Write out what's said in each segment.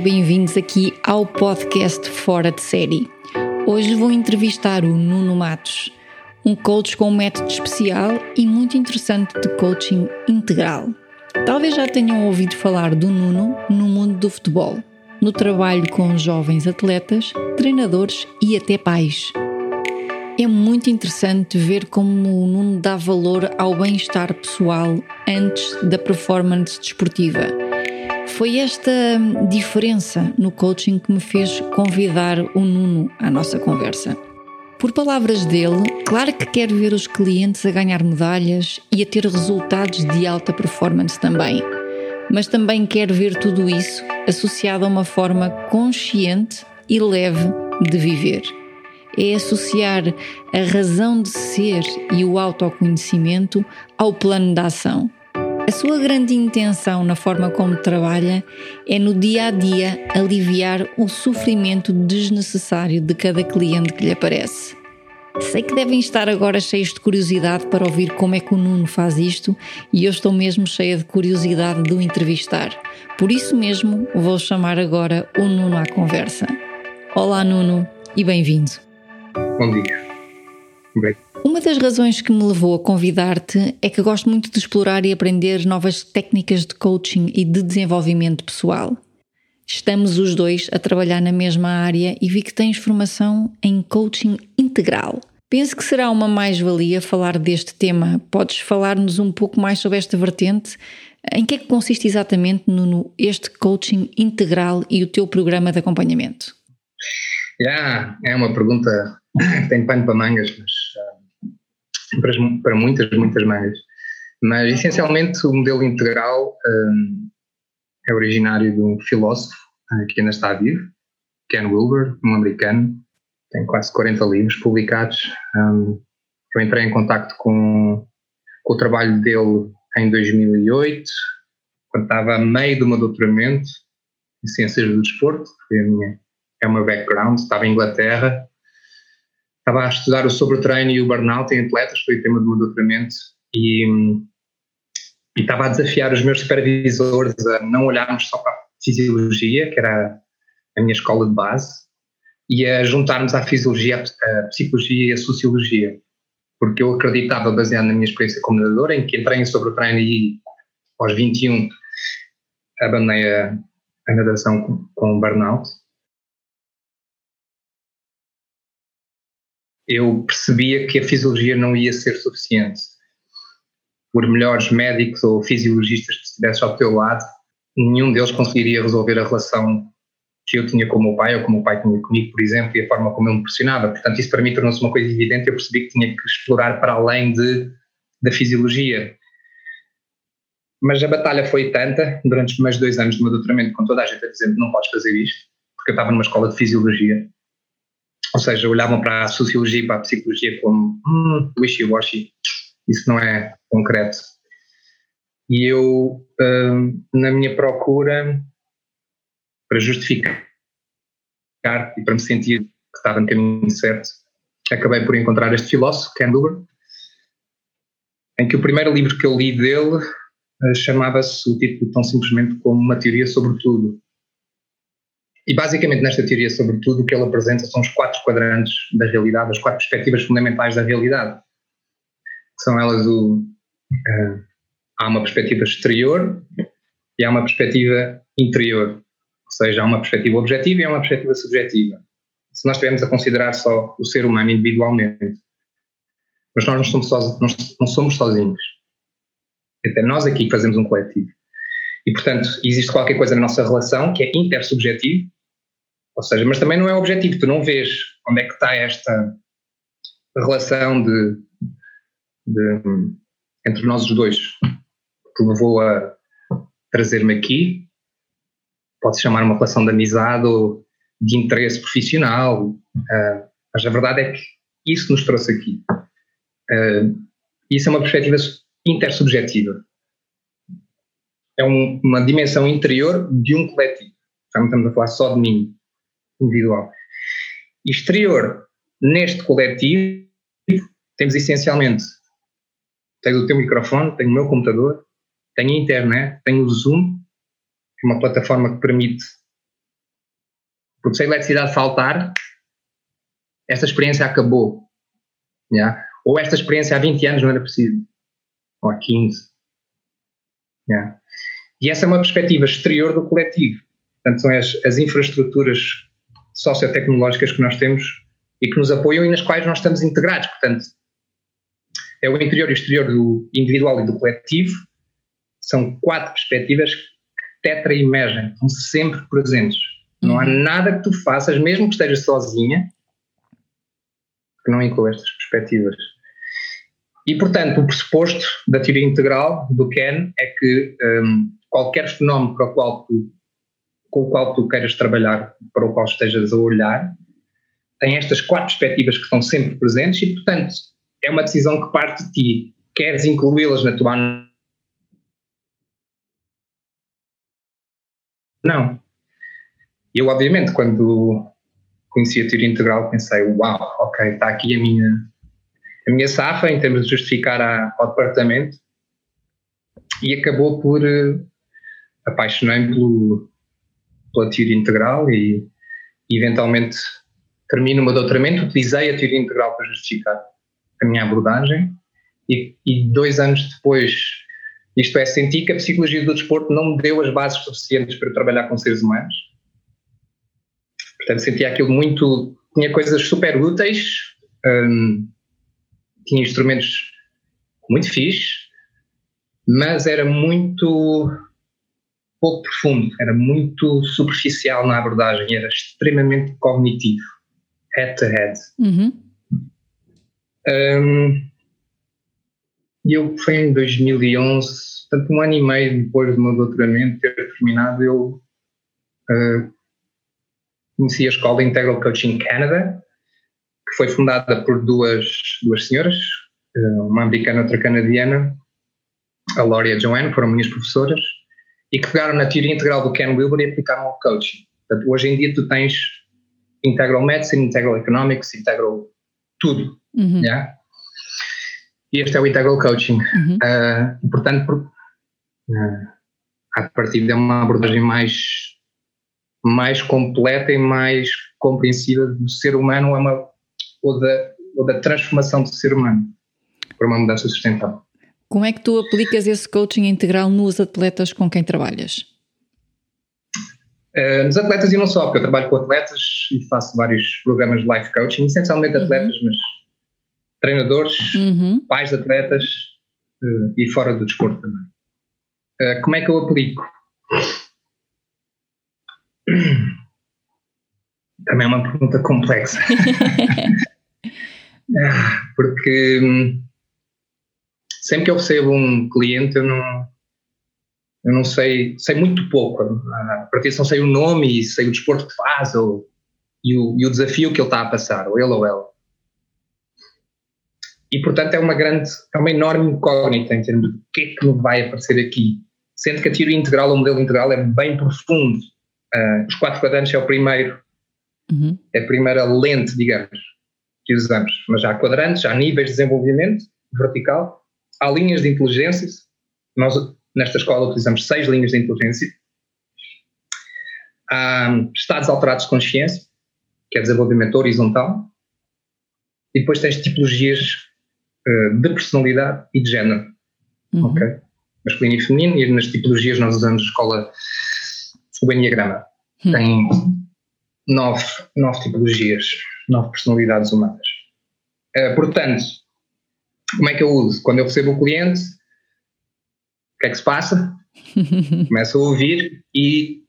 Bem-vindos aqui ao podcast Fora de Série. Hoje vou entrevistar o Nuno Matos, um coach com um método especial e muito interessante de coaching integral. Talvez já tenham ouvido falar do Nuno no mundo do futebol, no trabalho com jovens atletas, treinadores e até pais. É muito interessante ver como o Nuno dá valor ao bem-estar pessoal antes da performance desportiva foi esta diferença no coaching que me fez convidar o Nuno à nossa conversa. Por palavras dele, claro que quer ver os clientes a ganhar medalhas e a ter resultados de alta performance também, mas também quer ver tudo isso associado a uma forma consciente e leve de viver. É associar a razão de ser e o autoconhecimento ao plano de ação a sua grande intenção na forma como trabalha é no dia a dia aliviar o sofrimento desnecessário de cada cliente que lhe aparece. Sei que devem estar agora cheios de curiosidade para ouvir como é que o Nuno faz isto e eu estou mesmo cheia de curiosidade de o entrevistar. Por isso mesmo, vou chamar agora o Nuno à conversa. Olá, Nuno, e bem-vindo. Bom dia. Bem. Uma das razões que me levou a convidar-te é que gosto muito de explorar e aprender novas técnicas de coaching e de desenvolvimento pessoal. Estamos os dois a trabalhar na mesma área e vi que tens formação em coaching integral. Penso que será uma mais-valia falar deste tema. Podes falar-nos um pouco mais sobre esta vertente? Em que é que consiste exatamente no, este coaching integral e o teu programa de acompanhamento? Yeah, é uma pergunta que tem pano para mangas, mas para, para muitas, muitas mangas. Mas essencialmente o modelo integral um, é originário de um filósofo uh, que ainda está vivo, Ken Wilber, um americano, tem quase 40 livros publicados. Um, eu entrei em contato com, com o trabalho dele em 2008, quando estava a meio do meu doutoramento em Ciências do Desporto, a minha, é o meu background, estava em Inglaterra estava a estudar o treino e o burnout em atletas, foi o tema do meu doutoramento, e, e estava a desafiar os meus supervisores a não olharmos só para a fisiologia, que era a minha escola de base, e a juntarmos à fisiologia a psicologia e a sociologia, porque eu acreditava, baseado na minha experiência como nadador, em que entrei sobre o treino e aos 21 abandonei a, a nadação com, com burnout, eu percebia que a fisiologia não ia ser suficiente. Por melhores médicos ou fisiologistas que estivessem ao teu lado, nenhum deles conseguiria resolver a relação que eu tinha com o meu pai ou como o pai tinha comigo, por exemplo, e a forma como ele me pressionava. Portanto, isso para mim tornou-se uma coisa evidente. Eu percebi que tinha que explorar para além de, da fisiologia. Mas a batalha foi tanta, durante os dois anos do meu doutoramento, com toda a gente a dizer não podes fazer isto, porque eu estava numa escola de fisiologia, ou seja, olhavam para a sociologia e para a psicologia como hum, wishy-washy, isso não é concreto. E eu, hum, na minha procura, para justificar e para me sentir que estava no caminho certo, acabei por encontrar este filósofo, Ken Wilber, em que o primeiro livro que eu li dele uh, chamava-se o título tão simplesmente como Uma Teoria sobre Tudo. E basicamente nesta teoria, sobretudo, o que ele apresenta são os quatro quadrantes da realidade, as quatro perspectivas fundamentais da realidade. São elas o. Uh, há uma perspectiva exterior e há uma perspectiva interior. Ou seja, há uma perspectiva objetiva e há uma perspectiva subjetiva. Se nós estivermos a considerar só o ser humano individualmente, mas nós não somos, sozinhos, não somos sozinhos. Até nós aqui fazemos um coletivo. E, portanto, existe qualquer coisa na nossa relação que é intersubjetivo ou seja, mas também não é objetivo, tu não vês, onde é que está esta relação de, de entre nós os dois que levou a trazer-me aqui. Pode-se chamar uma relação de amizade ou de interesse profissional, uh, mas a verdade é que isso nos trouxe aqui. Uh, isso é uma perspectiva intersubjetiva. É um, uma dimensão interior de um coletivo. Estamos a falar só de mim, individual. Exterior, neste coletivo, temos essencialmente tenho o teu microfone, tenho o meu computador, tenho a internet, tenho o Zoom, que é uma plataforma que permite. Porque se a eletricidade faltar, esta experiência acabou. Yeah? Ou esta experiência há 20 anos não era possível. Ou há 15. Yeah? E essa é uma perspectiva exterior do coletivo. Portanto, são as, as infraestruturas sociotecnológicas que nós temos e que nos apoiam e nas quais nós estamos integrados. Portanto, é o interior e o exterior do individual e do coletivo. São quatro perspectivas que tetra emergem, estão sempre presentes. Não há uhum. nada que tu faças, mesmo que estejas sozinha, que não inclua estas perspectivas. E, portanto, o pressuposto da teoria integral do Ken é que um, qualquer fenómeno para o qual tu, com o qual tu queiras trabalhar, para o qual estejas a olhar, tem estas quatro perspectivas que estão sempre presentes e, portanto, é uma decisão que parte de ti. Queres incluí-las na tua. Não. Eu, obviamente, quando conheci a teoria integral, pensei: uau, ok, está aqui a minha, a minha safa em termos de justificar a, ao departamento. E acabou por uh, apaixonei-me pela teoria integral e, eventualmente, termino o meu doutoramento, utilizei a teoria integral para justificar a minha abordagem e, e, dois anos depois, isto é, senti que a psicologia do desporto não me deu as bases suficientes para trabalhar com seres humanos. Portanto, sentia aquilo muito. tinha coisas super úteis, hum, tinha instrumentos muito fixes, mas era muito pouco profundo, era muito superficial na abordagem, era extremamente cognitivo, head to head. Uhum. Um, e eu foi em 2011, portanto um ano e meio depois do meu doutoramento ter terminado, eu uh, conheci a escola Integral Coaching Canada, que foi fundada por duas, duas senhoras, uma americana e outra canadiana, a Laurie e a Joanne, foram minhas professoras, e que pegaram na teoria integral do Ken Wilber e aplicaram ao coaching. Portanto, hoje em dia tu tens Integral Medicine, Integral Economics, Integral tudo. Uhum. Yeah? E este é o Integral Coaching. Uhum. Uh, portanto, por, uh, a partir de uma abordagem mais, mais completa e mais compreensiva do ser humano ou, uma, ou, da, ou da transformação do ser humano para uma mudança sustentável. Como é que tu aplicas esse coaching integral nos atletas com quem trabalhas? Uh, nos atletas e não só, porque eu trabalho com atletas e faço vários programas de life coaching, essencialmente uhum. atletas, mas treinadores, uhum. pais de atletas uh, e fora do desporto também. Uh, como é que eu aplico? Também é uma pergunta complexa. Porque hum, sempre que eu recebo um cliente, eu não, eu não sei, sei muito pouco. A partir não sei o nome e sei o desporto que faz ou, e, o, e o desafio que ele está a passar, ou ele ou ela. E, portanto, é uma grande, é uma enorme incógnita em termos de o que é que me vai aparecer aqui. Sendo que a teoria integral, o modelo integral, é bem profundo. Uh, os quatro quadrantes é o primeiro, uhum. é a primeira lente, digamos, que usamos. Mas já há quadrantes, há níveis de desenvolvimento vertical, há linhas de inteligência. Nós, nesta escola, utilizamos seis linhas de inteligência. Há estados alterados de consciência, que é desenvolvimento horizontal. E depois tens tipologias eh, de personalidade e de género. Uhum. Ok? Masculino e feminino, e nas tipologias nós usamos a escola o Enneagrama. Uhum. Tem nove, nove tipologias, nove personalidades humanas. Uh, portanto, como é que eu uso? Quando eu recebo o cliente, o que é que se passa? Começo a ouvir e,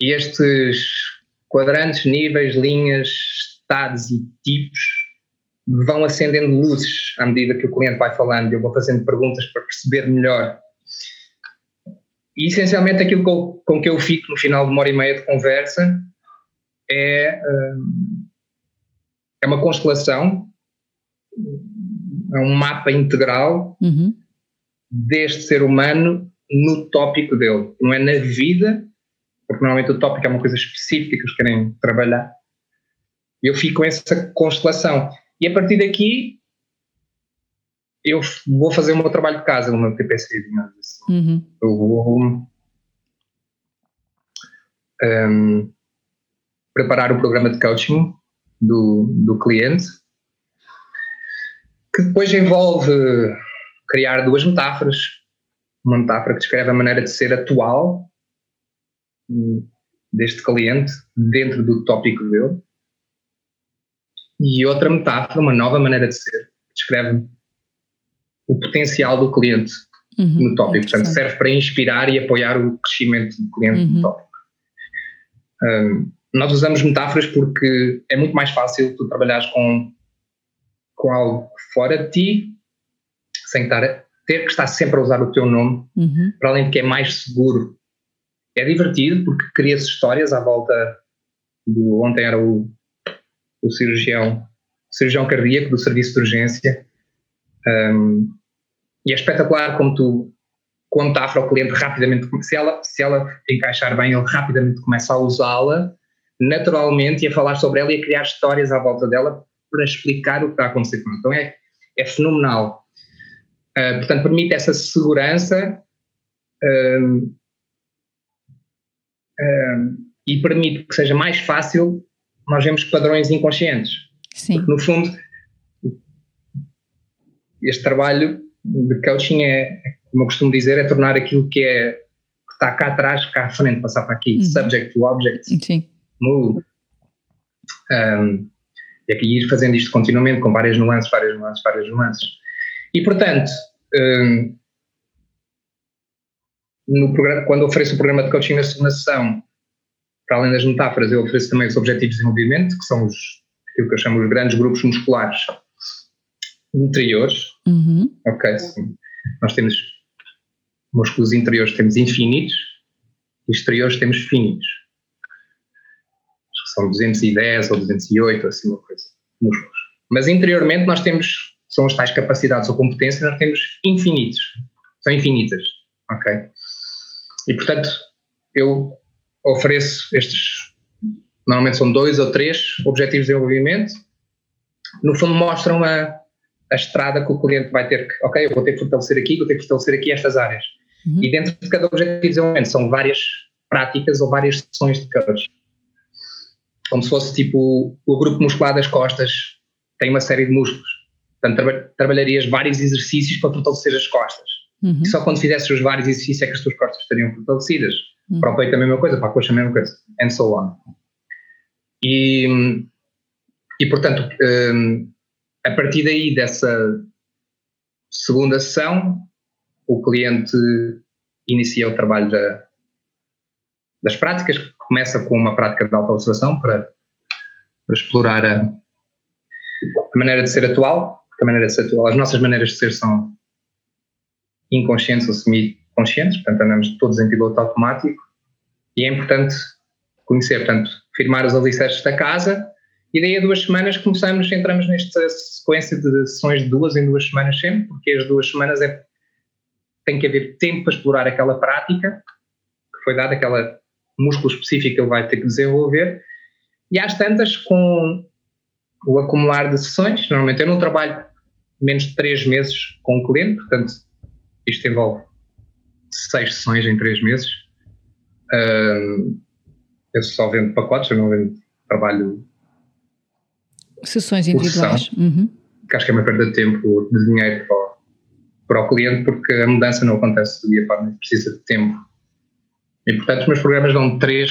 e estes quadrantes, níveis, linhas, estados e tipos vão acendendo luzes à medida que o cliente vai falando. Eu vou fazendo perguntas para perceber melhor. E essencialmente aquilo com, com que eu fico no final de uma hora e meia de conversa é, hum, é uma constelação, é um mapa integral uhum. deste ser humano no tópico dele. Não é na vida, porque normalmente o tópico é uma coisa específica que eles querem trabalhar. Eu fico com essa constelação. E a partir daqui, eu vou fazer o meu trabalho de casa no meu TPC, digamos assim. Uhum. Eu vou um, preparar o programa de coaching do, do cliente, que depois envolve criar duas metáforas. Uma metáfora que descreve a maneira de ser atual deste cliente dentro do tópico dele. E outra metáfora, uma nova maneira de ser, que descreve o potencial do cliente uhum, no tópico. Portanto, serve para inspirar e apoiar o crescimento do cliente uhum. no tópico. Um, nós usamos metáforas porque é muito mais fácil tu trabalhares com, com algo fora de ti, sem estar, ter que estar sempre a usar o teu nome, uhum. para além de que é mais seguro. É divertido porque cria-se histórias à volta do. Ontem era o, o cirurgião, o cirurgião cardíaco do serviço de urgência. Um, e é espetacular como tu, a metáfora, o cliente rapidamente, se ela, se ela encaixar bem, ele rapidamente começa a usá-la naturalmente e a falar sobre ela e a criar histórias à volta dela para explicar o que está a acontecer com ela. Então é, é fenomenal. Uh, portanto, permite essa segurança uh, uh, e permite que seja mais fácil nós vemos padrões inconscientes. Sim. Porque, no fundo, este trabalho de coaching é, como eu costumo dizer, é tornar aquilo que é que está cá atrás, cá à frente, passar para aqui, uhum. subject to object. Sim move. Um, e aqui ir fazendo isto continuamente, com várias nuances, várias nuances, várias nuances. E, portanto, um, no programa, quando ofereço o programa de coaching na segunda sessão, para além das metáforas, eu ofereço também os objetivos de desenvolvimento, que são os, aquilo que eu chamo os grandes grupos musculares interiores. Uhum. Ok, sim. Nós temos músculos interiores, temos infinitos, e exteriores temos finitos são 210 ou 208, assim uma coisa, músculos. Mas interiormente nós temos, são as tais capacidades ou competências, nós temos infinitos, são infinitas, ok? E portanto, eu ofereço estes, normalmente são dois ou três objetivos de desenvolvimento, no fundo mostram a, a estrada que o cliente vai ter que, ok, eu vou ter que fortalecer aqui, vou ter que fortalecer aqui estas áreas. Uhum. E dentro de cada objetivo de desenvolvimento são várias práticas ou várias sessões de coach como se fosse tipo o grupo muscular das costas tem uma série de músculos. Portanto, tra trabalharias vários exercícios para fortalecer as costas. Uhum. E só quando fizesses os vários exercícios é que as tuas costas estariam fortalecidas. Uhum. Para o peito a mesma coisa, para a coxa a mesma coisa, and so on. E, e portanto, um, a partir daí dessa segunda sessão, o cliente inicia o trabalho da, das práticas, começa com uma prática de auto-observação para, para explorar a, a, maneira de ser atual, a maneira de ser atual, as nossas maneiras de ser são inconscientes ou semi-conscientes, portanto andamos todos em piloto automático e é importante conhecer, portanto, firmar os alicerces da casa e daí a duas semanas começamos, entramos nesta sequência de sessões de duas em duas semanas sempre, porque as duas semanas é, tem que haver tempo para explorar aquela prática que foi dada, aquela músculo específico ele vai ter que desenvolver. E às tantas, com o acumular de sessões, normalmente eu não trabalho menos de três meses com o cliente, portanto, isto envolve seis sessões em três meses. Uh, eu só vendo pacotes, eu não vendo trabalho. Sessões individuais. Uhum. Que acho que é uma perda de tempo, de dinheiro para o, para o cliente, porque a mudança não acontece do dia para a noite, precisa de tempo e, portanto, os meus programas dão três,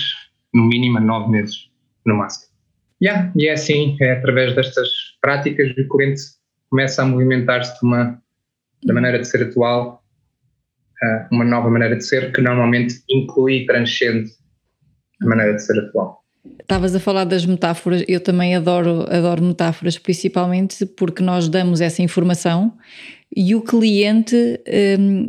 no mínimo, nove meses, no máximo. Yeah, e é assim, é através destas práticas que o cliente começa a movimentar-se da maneira de ser atual, uma nova maneira de ser, que normalmente inclui e transcende a maneira de ser atual. Estavas a falar das metáforas, eu também adoro, adoro metáforas, principalmente porque nós damos essa informação e o cliente, hum,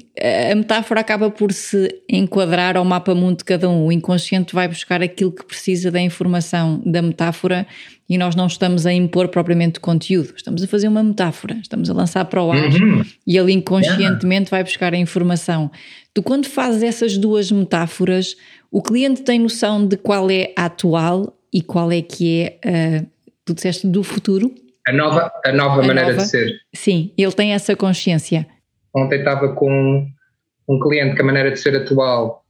a metáfora acaba por se enquadrar ao mapa mundo de cada um. O inconsciente vai buscar aquilo que precisa da informação da metáfora e nós não estamos a impor propriamente conteúdo, estamos a fazer uma metáfora, estamos a lançar para o ar uhum. e ele inconscientemente vai buscar a informação. Tu, quando fazes essas duas metáforas, o cliente tem noção de qual é a atual e qual é que é, uh, tu disseste, do futuro? A nova, a nova a maneira nova, de ser. Sim, ele tem essa consciência. Ontem estava com um cliente que a maneira de ser atual,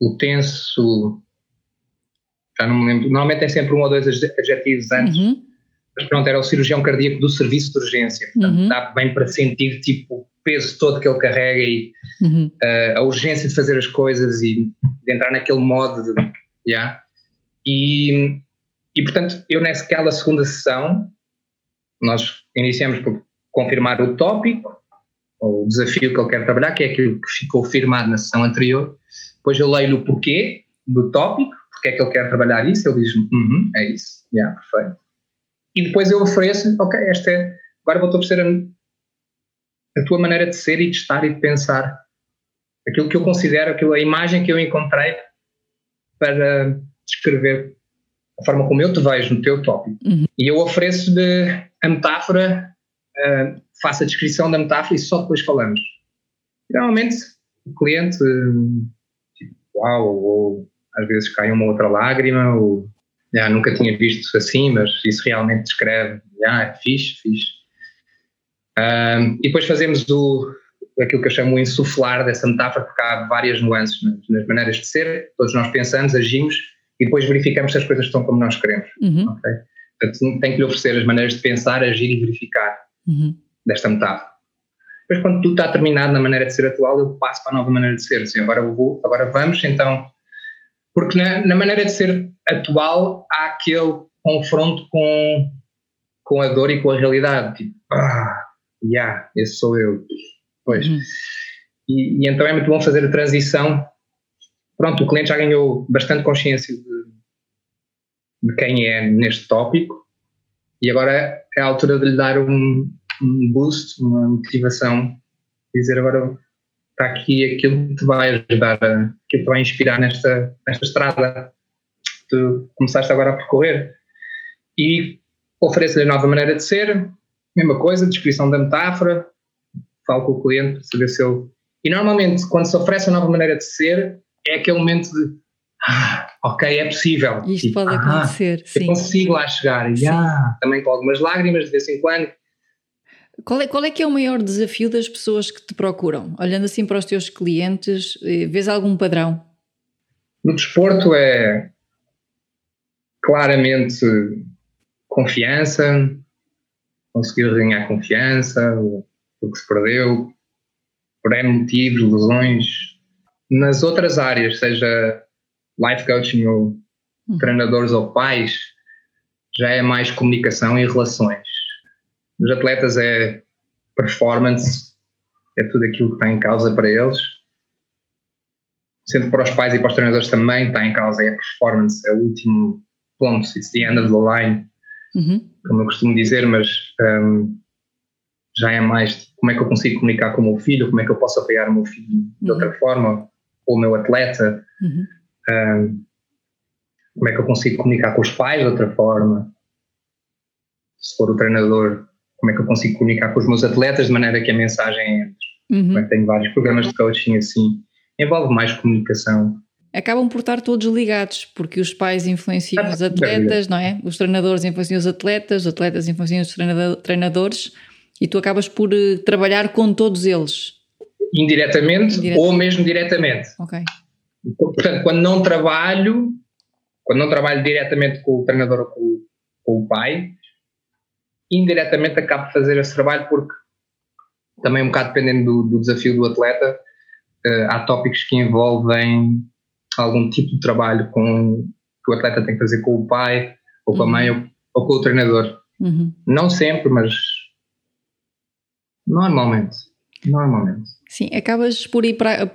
o tenso, já não me lembro, normalmente tem sempre um ou dois adjetivos antes, uhum. mas pronto, era o cirurgião cardíaco do serviço de urgência, portanto uhum. dá bem para sentir tipo o peso todo que ele carrega e uhum. uh, a urgência de fazer as coisas e de entrar naquele modo de, yeah. e, e portanto eu nessa segunda sessão nós iniciamos por confirmar o tópico, o desafio que ele quer trabalhar, que é aquilo que ficou firmado na sessão anterior. Depois eu leio o porquê do tópico, porque é que ele quer trabalhar isso. Ele diz, uhum, é isso, yeah, perfeito. E depois eu ofereço, ok, esta é, agora vou-te oferecer a, a, tua maneira de ser e de estar e de pensar. Aquilo que eu considero, aquilo, a imagem que eu encontrei para descrever a forma como eu te vejo no teu tópico. Uhum. E eu ofereço-lhe a metáfora, uh, faço a descrição da metáfora e só depois falamos. Normalmente o cliente, tipo, uau, ou às vezes cai uma outra lágrima, ou já, nunca tinha visto assim, mas isso realmente descreve, já, é fixe, fixe. Uh, e depois fazemos o, aquilo que eu chamo o insuflar dessa metáfora, porque há várias nuances nas, nas maneiras de ser, todos nós pensamos, agimos, e depois verificamos se as coisas estão como nós queremos. Uhum. Okay? Portanto, tem que lhe oferecer as maneiras de pensar, agir e verificar uhum. desta metáfora. Depois, quando tudo está terminado na maneira de ser atual, eu passo para a nova maneira de ser. Assim, agora, vou, agora vamos, então. Porque na, na, maneira de ser atual há aquele confronto com, com a dor e com a realidade. Tipo, ah, yeah, esse sou eu. Pois. Uhum. E, e, então é muito bom fazer a transição pronto, o cliente já ganhou bastante consciência de, de quem é neste tópico e agora é a altura de lhe dar um, um boost, uma motivação, dizer agora está aqui aquilo que te vai ajudar, aquilo que te vai inspirar nesta, nesta estrada que tu começaste agora a percorrer. E ofereço-lhe nova maneira de ser, mesma coisa, descrição da metáfora, falo com o cliente para saber se ele. E normalmente, quando se oferece a nova maneira de ser, é aquele momento de ah, ok, é possível. Isto tipo, pode ah, acontecer, sim. Eu consigo lá chegar. E, ah, também com algumas lágrimas de vez em quando. Qual é, qual é que é o maior desafio das pessoas que te procuram? Olhando assim para os teus clientes, eh, vês algum padrão? No desporto é claramente confiança, conseguir ganhar confiança, o que se perdeu, por motivos, lesões, nas outras áreas, seja life coaching ou uhum. treinadores ou pais, já é mais comunicação e relações. Nos atletas é performance, é tudo aquilo que está em causa para eles. Sendo para os pais e para os treinadores também está em causa é a performance, é o último ponto, it's the end of the line, uhum. como eu costumo dizer, mas um, já é mais como é que eu consigo comunicar com o meu filho, como é que eu posso apoiar o meu filho de outra uhum. forma, ou o meu atleta, uhum. um, como é que eu consigo comunicar com os pais de outra forma, se for o treinador, como é que eu consigo comunicar com os meus atletas de maneira que a mensagem entre. Uhum. É tenho vários programas de coaching assim, envolve mais comunicação. Acabam por estar todos ligados, porque os pais influenciam os atletas, não é? Os treinadores influenciam os atletas, os atletas influenciam os treinadores e tu acabas por eh, trabalhar com todos eles indiretamente, indiretamente. ou mesmo diretamente. Ok. Portanto, quando não trabalho, quando não trabalho diretamente com o treinador ou com, com o pai, indiretamente acabo de fazer esse trabalho porque também um bocado dependendo do, do desafio do atleta, uh, há tópicos que envolvem algum tipo de trabalho com que o atleta tem que fazer com o pai, ou com uhum. a mãe, ou, ou, com o treinador. Uhum. Não sempre, mas normalmente. Normalmente. Sim, acabas por ir para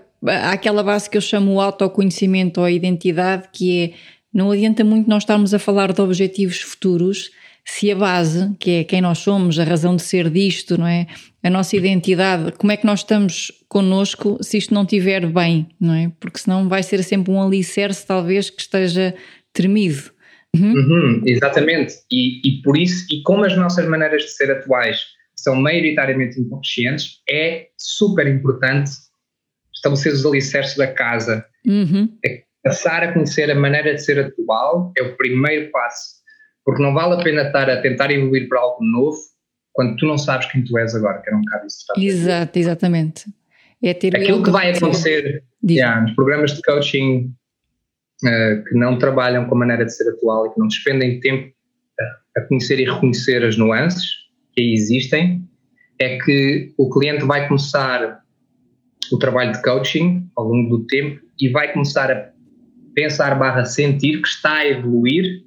aquela base que eu chamo o autoconhecimento ou a identidade, que é não adianta muito nós estarmos a falar de objetivos futuros se a base, que é quem nós somos, a razão de ser disto, não é? A nossa identidade, como é que nós estamos connosco se isto não estiver bem, não é? Porque senão vai ser sempre um alicerce, talvez, que esteja tremido. Uhum. Uhum, exatamente, e, e por isso, e como as nossas maneiras de ser atuais são maioritariamente inconscientes, é super importante estabelecer os alicerces da casa. Uhum. É passar a conhecer a maneira de ser atual é o primeiro passo porque não vale a pena estar a tentar evoluir para algo novo quando tu não sabes quem tu és agora, que era um bocado isso. Exato, exatamente. É Aquilo que vai acontecer yeah, nos programas de coaching uh, que não trabalham com a maneira de ser atual e que não despendem tempo a, a conhecer e reconhecer as nuances que existem, é que o cliente vai começar o trabalho de coaching ao longo do tempo e vai começar a pensar barra sentir que está a evoluir.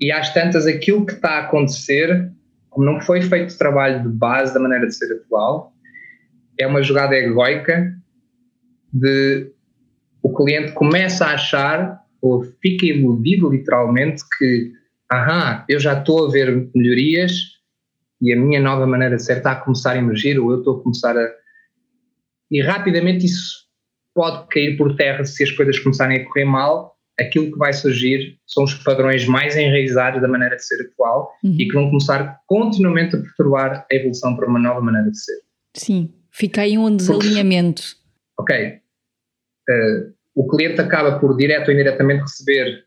E às tantas aquilo que está a acontecer, como não foi feito trabalho de base da maneira de ser atual, é uma jogada egoica de o cliente começa a achar ou fica iludido literalmente que aham, eu já estou a ver melhorias e a minha nova maneira de ser está a começar a emergir ou eu estou a começar a e rapidamente isso pode cair por terra se as coisas começarem a correr mal aquilo que vai surgir são os padrões mais enraizados da maneira de ser atual uhum. e que vão começar continuamente a perturbar a evolução para uma nova maneira de ser. Sim, fica aí um desalinhamento. Ok. Uh, o cliente acaba por, direto ou indiretamente, receber,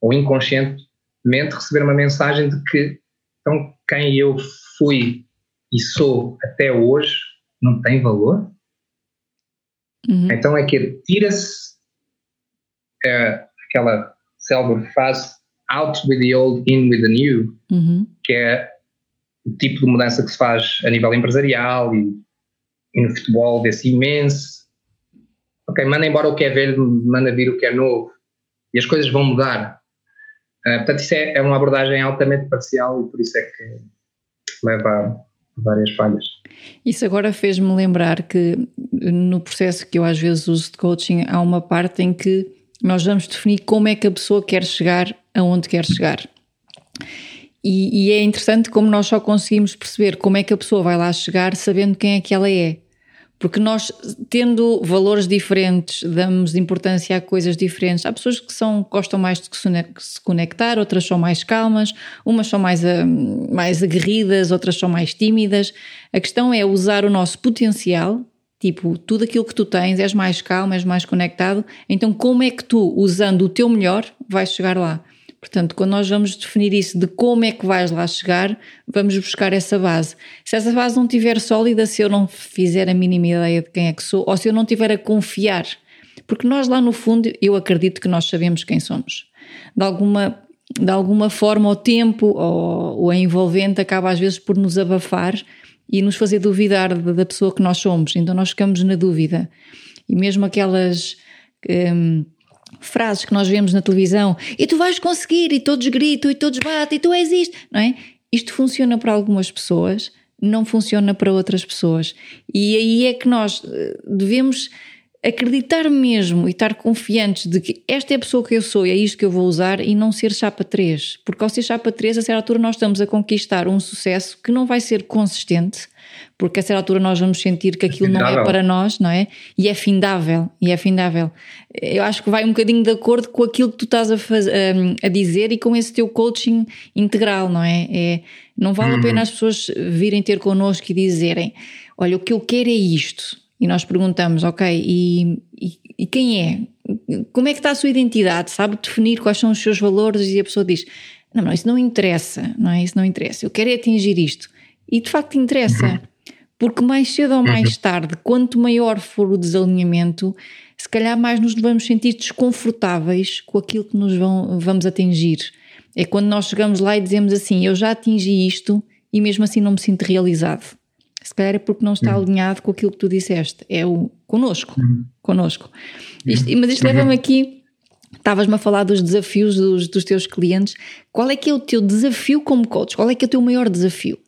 ou inconscientemente, receber uma mensagem de que então quem eu fui e sou até hoje não tem valor. Uhum. Então é que tira-se uh, aquela célebre frase out with the old, in with the new, uhum. que é o tipo de mudança que se faz a nível empresarial e, e no futebol desse imenso. Ok, manda embora o que é velho, manda vir o que é novo e as coisas vão mudar. Uh, portanto, isso é, é, uma abordagem altamente parcial e por isso é que leva a várias falhas. Isso agora fez-me lembrar que no processo que eu às vezes uso de coaching há uma parte em que nós vamos definir como é que a pessoa quer chegar aonde quer chegar. E, e, é interessante como nós só conseguimos perceber como é que a pessoa vai lá chegar sabendo quem é que ela é. Porque nós, tendo valores diferentes, damos importância a coisas diferentes. Há pessoas que são, gostam mais de se conectar, outras são mais calmas, umas são mais, ah, mais aguerridas, outras são mais tímidas. A questão é usar o nosso potencial Tipo, tudo aquilo que tu tens, és mais calmo, és mais conectado, então como é que tu, usando o teu melhor, vais chegar lá? Portanto, quando nós vamos definir isso de como é que vais lá chegar, vamos buscar essa base. Se essa base não estiver sólida, se eu não fizer a mínima ideia de quem é que sou, ou se eu não estiver a confiar, porque nós lá no fundo, eu acredito que nós sabemos quem somos. De alguma, de alguma forma, o tempo ou, ou a envolvente acaba às vezes por nos abafar e nos fazer duvidar da pessoa que nós somos. Então nós ficamos na dúvida. E mesmo aquelas hum, frases que nós vemos na televisão, e tu vais conseguir, e todos gritam, e todos batem, e tu és isto, não é? Isto funciona para algumas pessoas, não funciona para outras pessoas. E aí é que nós eh, devemos acreditar mesmo e estar confiantes de que esta é a pessoa que eu sou e é isto que eu vou usar e não ser chapa 3. Porque ao ser chapa 3, a certa altura nós estamos a conquistar um sucesso que não vai ser consistente, porque a certa altura nós vamos sentir que aquilo não é para nós, não é? E é findável, e é findável. Eu acho que vai um bocadinho de acordo com aquilo que tu estás a, a, a dizer e com esse teu coaching integral, não é? é não vale uhum. a pena as pessoas virem ter connosco e dizerem: Olha, o que eu quero é isto e nós perguntamos, ok, e, e, e, quem é? Como é que está a sua identidade? Sabe definir quais são os seus valores? E a pessoa diz, não, não, isso não interessa, não é? Isso não interessa, eu quero é atingir isto. E de facto interessa, uhum. porque mais cedo ou mais uhum. tarde, quanto maior for o desalinhamento, se calhar mais nos vamos sentir desconfortáveis com aquilo que nos vão, vamos atingir. É quando nós chegamos lá e dizemos assim, eu já atingi isto e mesmo assim não me sinto realizado se calhar é porque não está uhum. alinhado com aquilo que tu disseste, é o conosco, conosco. Isto, mas isto leva-me aqui, estavas-me a falar dos desafios dos, dos teus clientes, qual é que é o teu desafio como coach? Qual é que é o teu maior desafio?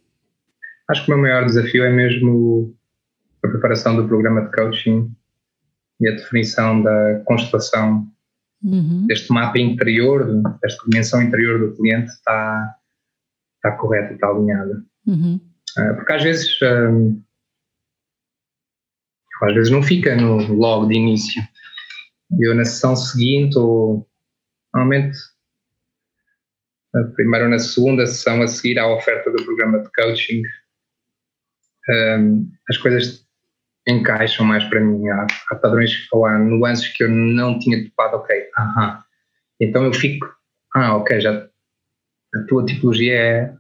Acho que o meu maior desafio é mesmo a preparação do programa de coaching e a definição da constelação uhum. deste mapa interior, desta dimensão interior do cliente está, está correta está alinhada. Uhum. Uh, porque às vezes, uh, às vezes não fica no logo de início. Eu na sessão seguinte, ou normalmente primeiro ou na segunda sessão a seguir à oferta do programa de coaching, um, as coisas encaixam mais para mim. Há, há padrões ou há nuances que eu não tinha topado, ok, aham. Então eu fico, ah, ok, já a tua tipologia é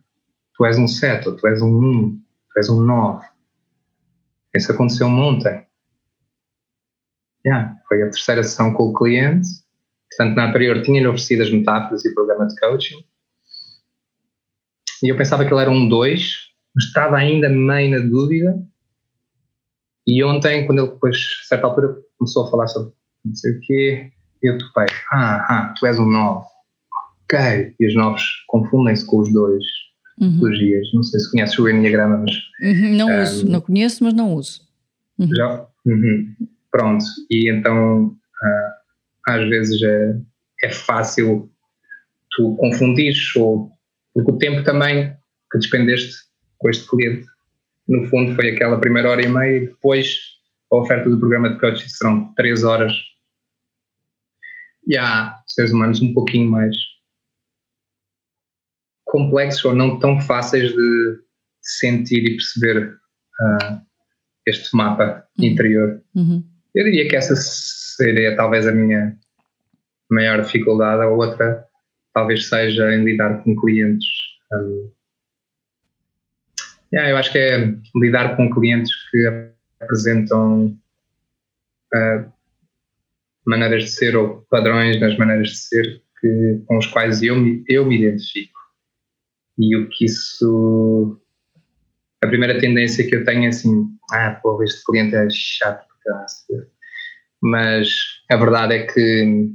tu és um 7, ou tu és um 1, tu és um 9. Isso aconteceu ontem. Yeah, foi a terceira sessão com o cliente. Portanto, na anterior tinha-lhe oferecido as metáforas e o programa de coaching. E eu pensava que ele era um 2, mas estava ainda meio na dúvida. E ontem, quando ele depois, a certa altura, começou a falar sobre não sei o quê, eu topei. Ah, ah, tu és um 9. Ok. E os 9 confundem-se com os dois uhum. Não sei se conheces o Enneagrama, mas. Uhum, não um, uso, não conheço, mas não uso. Uhum. Já? Uhum. Pronto. E então, uh, às vezes é, é fácil tu confundires ou porque o tempo também que despendeste com este cliente, no fundo, foi aquela primeira hora e meia e depois a oferta do programa de coaching serão três horas. E há seres humanos um pouquinho mais complexos ou não tão fáceis de sentir e perceber uh, este mapa uhum. interior. Uhum. Eu diria que essa seria talvez a minha maior dificuldade. A outra talvez seja em lidar com clientes. Um, yeah, eu acho que é lidar com clientes que apresentam uh, maneiras de ser ou padrões nas maneiras de ser que, com os quais eu me, eu me identifico. E o que isso. A primeira tendência que eu tenho é assim: ah, pô, este cliente é chato, mas a verdade é que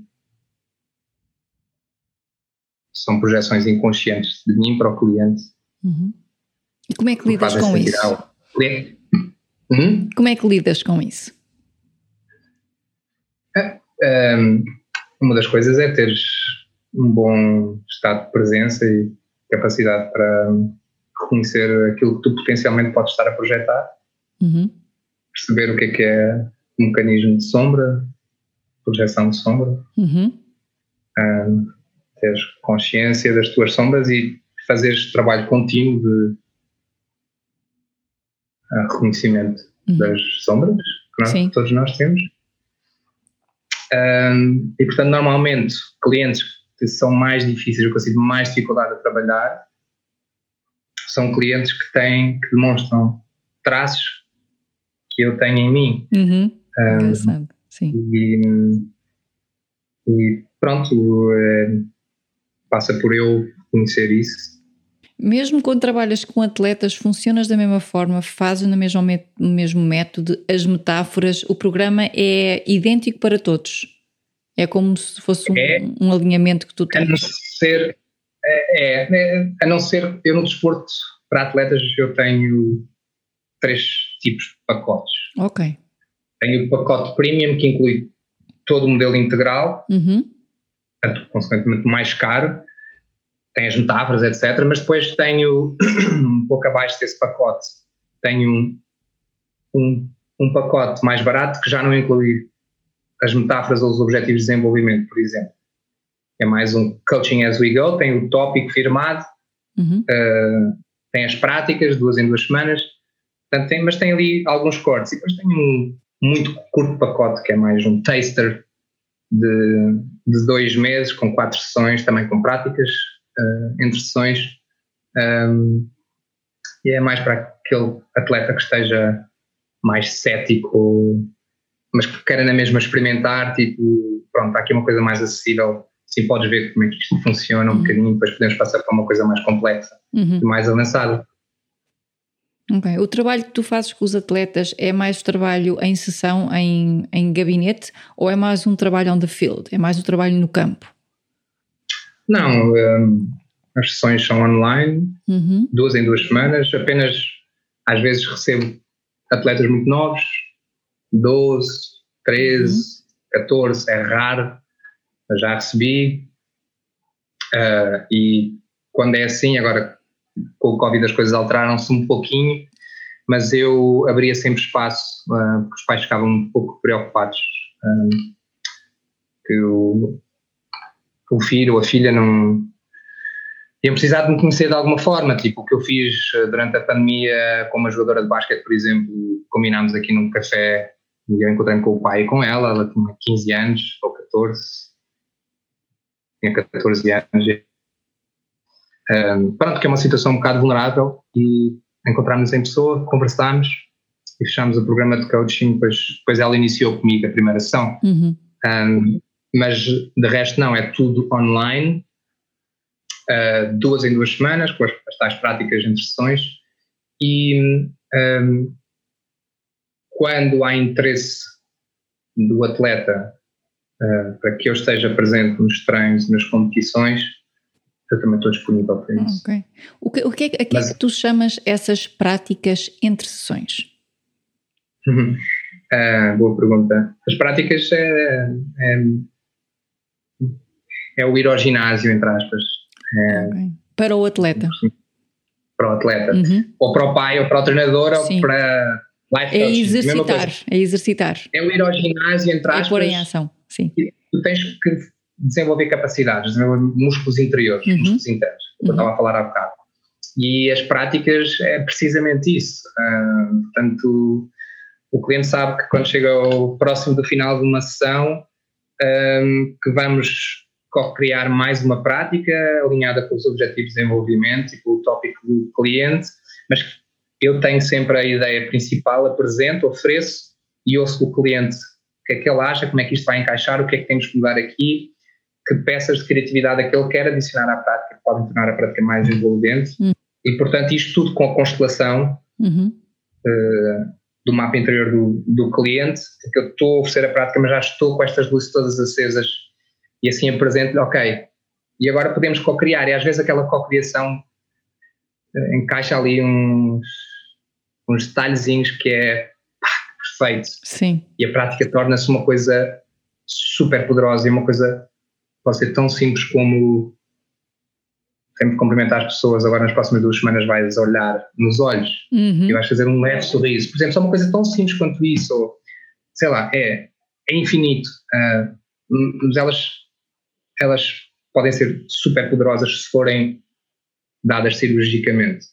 são projeções inconscientes de mim para o cliente. Uhum. E como é que lidas com isso? Hum? Como é que lidas com isso? É, um, uma das coisas é teres um bom estado de presença e capacidade para reconhecer aquilo que tu potencialmente podes estar a projetar, uhum. perceber o que é que é um mecanismo de sombra, projeção de sombra, uhum. um, teres consciência das tuas sombras e fazeres trabalho contínuo de reconhecimento uhum. das sombras que nós, todos nós temos. Um, e portanto, normalmente, clientes que são mais difíceis, eu consigo mais dificuldade a trabalhar, são clientes que têm, que demonstram traços que eu tenho em mim. Uhum. Um, Sim. E, e pronto, é, passa por eu conhecer isso. Mesmo quando trabalhas com atletas, funcionas da mesma forma, fazes no mesmo, no mesmo método, as metáforas, o programa é idêntico para todos. É como se fosse um, é, um alinhamento que tu tens. A não ser, é, é, a não ser, eu no desporto para atletas eu tenho três tipos de pacotes. Ok. Tenho o pacote premium que inclui todo o modelo integral, uhum portanto, consequentemente mais caro, tem as metáforas, etc. Mas depois tenho, um pouco abaixo desse pacote, tenho um, um, um, pacote mais barato que já não inclui as metáforas ou os objetivos de desenvolvimento, por exemplo. É mais um coaching as we go, tem o tópico firmado, uhum. uh, tem as práticas, duas em duas semanas, portanto, tem, mas tem ali alguns cortes. E depois tem um muito curto pacote que é mais um taster de, de dois meses, com quatro sessões, também com práticas uh, entre sessões. Um, e é mais para aquele atleta que esteja mais cético, mas que queira na mesma experimentar, tipo, pronto, há aqui uma coisa mais acessível, sim podes ver como é que isto funciona um uhum. bocadinho, depois podemos passar para uma coisa mais complexa uhum. e mais avançada. O trabalho que tu fazes com os atletas é mais trabalho em sessão, em, em gabinete, ou é mais um trabalho on the field? É mais o trabalho no campo? Não, um, as sessões são online, uhum. duas em duas semanas. Apenas, às vezes, recebo atletas muito novos, 12, 13, uhum. 14, é raro. já recebi. Uh, e quando é assim, agora com o Covid as coisas alteraram-se um pouquinho, mas eu abria sempre espaço, uh, porque os pais ficavam um pouco preocupados um, que o, o filho ou a filha não iam precisar de me conhecer de alguma forma, tipo o que eu fiz durante a pandemia com uma jogadora de basquete, por exemplo, combinámos aqui num café e eu encontrei-me com o pai e com ela, ela tinha 15 anos ou 14, tinha 14 anos. Um, pronto, que é uma situação um bocado vulnerável e encontramos em pessoa, conversámos e fechámos o programa de coaching, depois, depois ela iniciou comigo a primeira sessão. Uhum. Um, mas de resto não, é tudo online, uh, duas em duas semanas, com as, as tais práticas entre sessões, e um, quando há interesse do atleta uh, para que eu esteja presente nos treinos, nas competições, eu também estou disponível para isso. Okay. O, que, o que, é, que, Mas, é que tu chamas essas práticas entre sessões? uh, boa pergunta. As práticas é, é, é, o ir ao ginásio, entre aspas. É, okay. Para o atleta? Para o atleta. Uhum. Ou para o pai, ou para o treinador, Sim. ou para life É exercitar, é exercitar. É o ir ao ginásio, entre aspas. É pôr em ação, sim. Tu tens que desenvolver capacidades, desenvolver músculos interiores, uhum. músculos internos, como uhum. eu estava a falar há bocado. E as práticas é precisamente isso. Uh, portanto, o cliente sabe que quando chega ao próximo do final de uma sessão, um, que vamos criar mais uma prática alinhada com os objetivos de desenvolvimento e com o tópico do cliente, mas eu tenho sempre a ideia principal, apresento, ofereço e ouço o cliente o que é que ele acha, como é que isto vai encaixar, o que é que temos que mudar aqui, que peças de criatividade é que ele quer adicionar à prática que podem tornar a prática mais envolvente. Uhum. E, portanto, isto tudo com a constelação uhum. uh, do mapa interior do, do cliente, que eu estou a oferecer a prática, mas já estou com estas luzes todas acesas e assim apresento, ok, e agora podemos co-criar, e às vezes aquela co-criação uh, encaixa ali uns, uns detalhezinhos que é pá, perfeito. Sim. E a prática torna-se uma coisa super poderosa e uma coisa pode ser tão simples como sempre cumprimentar as pessoas, agora nas próximas duas semanas vais olhar nos olhos uhum. e vais fazer um leve sorriso. Por exemplo, só uma coisa tão simples quanto isso, ou sei lá, é, é infinito. Uh, mas elas, elas podem ser super poderosas se forem dadas cirurgicamente.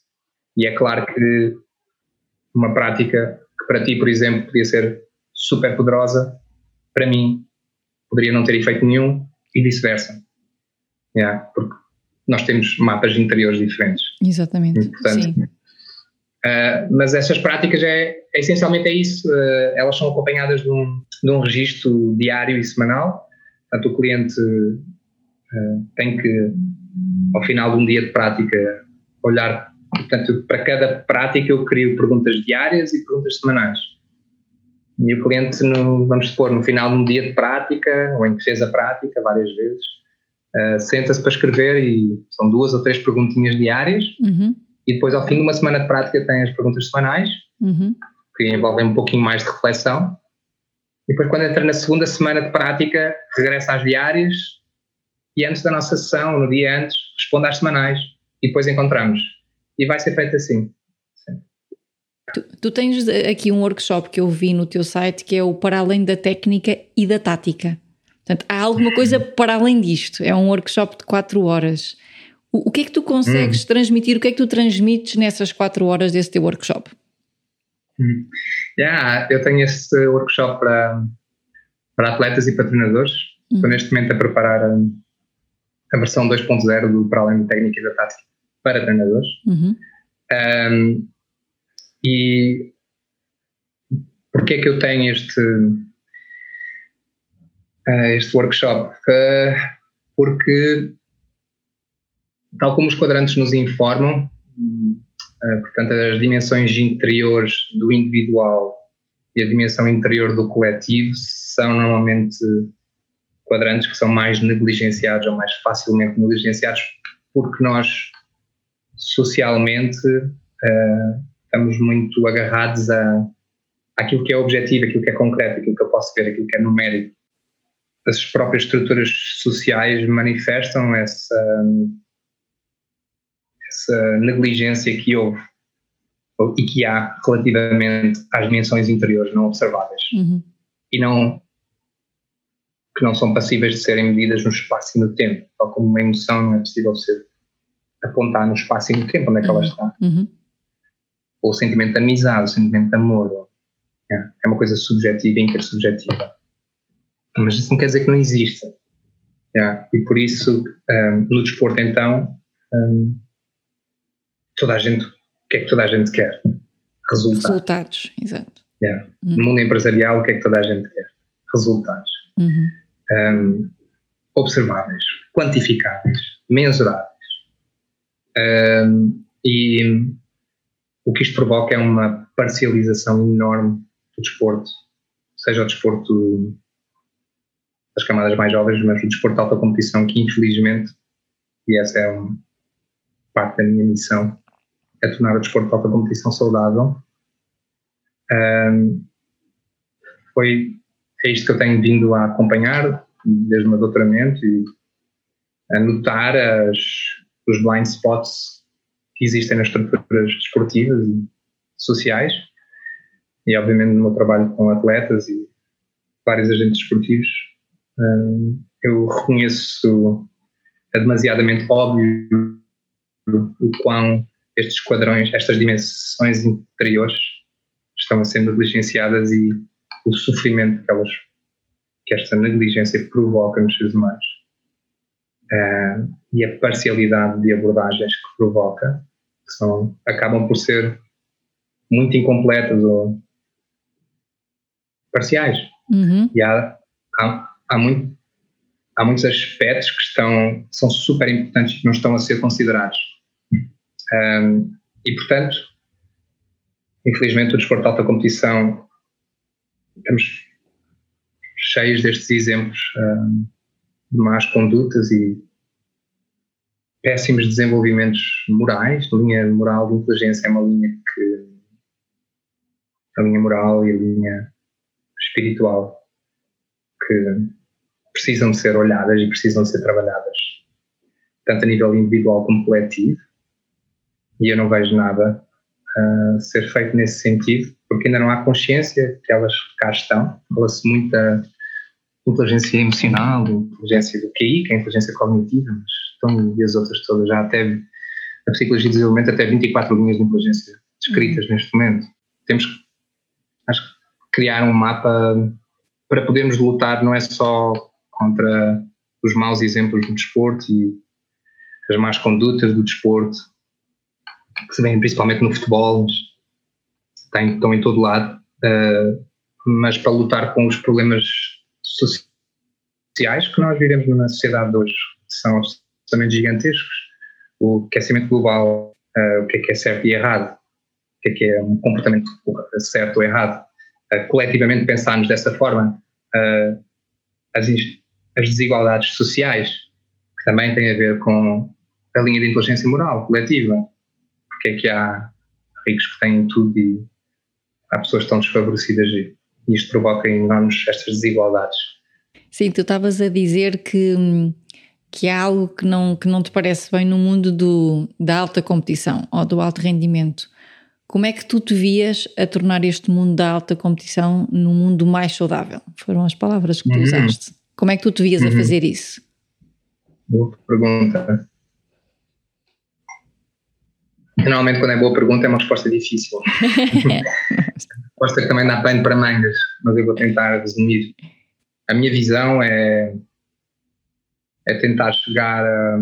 E é claro que uma prática que para ti, por exemplo, podia ser super poderosa, para mim poderia não ter efeito nenhum e vice-versa. Yeah, porque nós temos mapas interiores diferentes. Exatamente. Portanto, Sim. Uh, mas essas práticas é, é essencialmente é isso. Uh, elas são acompanhadas de um, de um registro diário e semanal. Portanto, o cliente tem que, ao final de um dia de prática, olhar. Portanto, para cada prática eu crio perguntas diárias e perguntas semanais. E o cliente, no, vamos supor, no final de um dia de prática, ou em que fez a prática várias vezes, uh, senta-se para escrever e são duas ou três perguntinhas diárias. Uhum. E depois, ao fim de uma semana de prática, tem as perguntas semanais, uhum. que envolvem um pouquinho mais de reflexão. E depois, quando entra na segunda semana de prática, regressa às diárias e antes da nossa sessão, no dia antes, responde às semanais e depois encontramos. E vai ser feito assim. Tu, tu, tens aqui um workshop que eu vi no teu site que é o Para Além da Técnica e da Tática. Portanto, há alguma coisa para além disto. É um workshop de 4 horas. O, o, que é que tu consegues hum. transmitir? O que é que tu transmites nessas 4 horas desse teu workshop? Hum. Yeah, eu tenho esse workshop para, para atletas e para treinadores. Hum. Estou neste momento a preparar a, a versão 2.0 do Para Além da Técnica e da Tática para treinadores. Uhum. Um, e porquê é que eu tenho este, uh, este workshop? Uh, porque, tal como os quadrantes nos informam, uh, portanto, as dimensões interiores do individual e a dimensão interior do coletivo são normalmente quadrantes que são mais negligenciados ou mais facilmente negligenciados porque nós socialmente uh, estamos muito agarrados a aquilo que é objetivo, aquilo que é concreto, aquilo que eu posso ver, aquilo que é numérico. as próprias estruturas sociais manifestam essa, essa negligência que houve e que há relativamente às dimensões interiores não observáveis uhum. e não que não são passíveis de serem medidas no espaço e no tempo, tal como uma emoção não é possível ser apontar no espaço e no tempo onde é que ela uhum. está. Uhum. Ou o sentimento de amizade, o sentimento de amor, é, é uma coisa subjetiva e intersubjetiva. Mas isso não quer dizer que não exista. Yeah. E por isso, um, no desporto, então, um, toda a gente, o que é que toda a gente quer? Resultados. Resultados, exato. Yeah. Uhum. No mundo empresarial, o que é que toda a gente quer? Resultados. Uhum. Um, observáveis, quantificáveis, mensuráveis. Um, e o que isto provoca é uma parcialização enorme do desporto, seja o desporto das camadas mais jovens, mas o desporto de alta competição, que infelizmente, e essa é uma parte da minha missão, é tornar o desporto de alta competição saudável. Um, foi, é isto que eu tenho vindo a acompanhar desde o meu doutoramento e a notar as, os blind spots que existem nas estruturas desportivas e sociais. E obviamente no meu trabalho com atletas e vários agentes desportivos eu reconheço é demasiadamente óbvio o quão estes quadrões, estas dimensões interiores estão ser negligenciadas e o sofrimento que elas que esta negligência provoca nos seres humanos uh, e a parcialidade de abordagens que provoca que são, acabam por ser muito incompletas ou parciais uhum. e há, há, há, muito, há muitos aspectos que estão, são super importantes que não estão a ser considerados. Um, e, portanto, infelizmente, o desporto de alta competição, estamos cheios destes exemplos um, de más condutas e péssimos desenvolvimentos morais. A linha moral de inteligência é uma linha que. A linha moral e a linha espiritual que precisam de ser olhadas e precisam de ser trabalhadas, tanto a nível individual como coletivo. E eu não vejo nada a ser feito nesse sentido, porque ainda não há consciência que elas cá estão. Fala-se muito da inteligência emocional, inteligência do QI, que é a inteligência cognitiva, mas estão e as outras todas. Já até a psicologia de desenvolvimento, até 24 linhas de inteligência descritas uhum. neste momento. Temos, acho que, criar um mapa para podermos lutar não é só contra os maus exemplos do desporto e as más condutas do desporto, que se vêem principalmente no futebol, mas estão em todo lado, uh, mas para lutar com os problemas sociais que nós vivemos na sociedade de hoje, que são absolutamente gigantescos. O aquecimento global, uh, o que é que é certo e errado, o que é que é um comportamento certo ou errado, uh, coletivamente pensarmos dessa forma, as, as desigualdades sociais, que também têm a ver com a linha de inteligência moral coletiva. Porque é que há ricos que têm tudo e há pessoas que estão desfavorecidas e isto provoca enormes estas desigualdades. Sim, tu estavas a dizer que, que há algo que não, que não te parece bem no mundo do, da alta competição ou do alto rendimento. Como é que tu te vias a tornar este mundo da alta competição num mundo mais saudável? Foram as palavras que tu uhum. usaste. Como é que tu te vias uhum. a fazer isso? Boa pergunta. Normalmente, quando é boa pergunta, é uma resposta difícil. resposta que também dá pano para mangas, mas eu vou tentar resumir. A minha visão é, é tentar chegar a,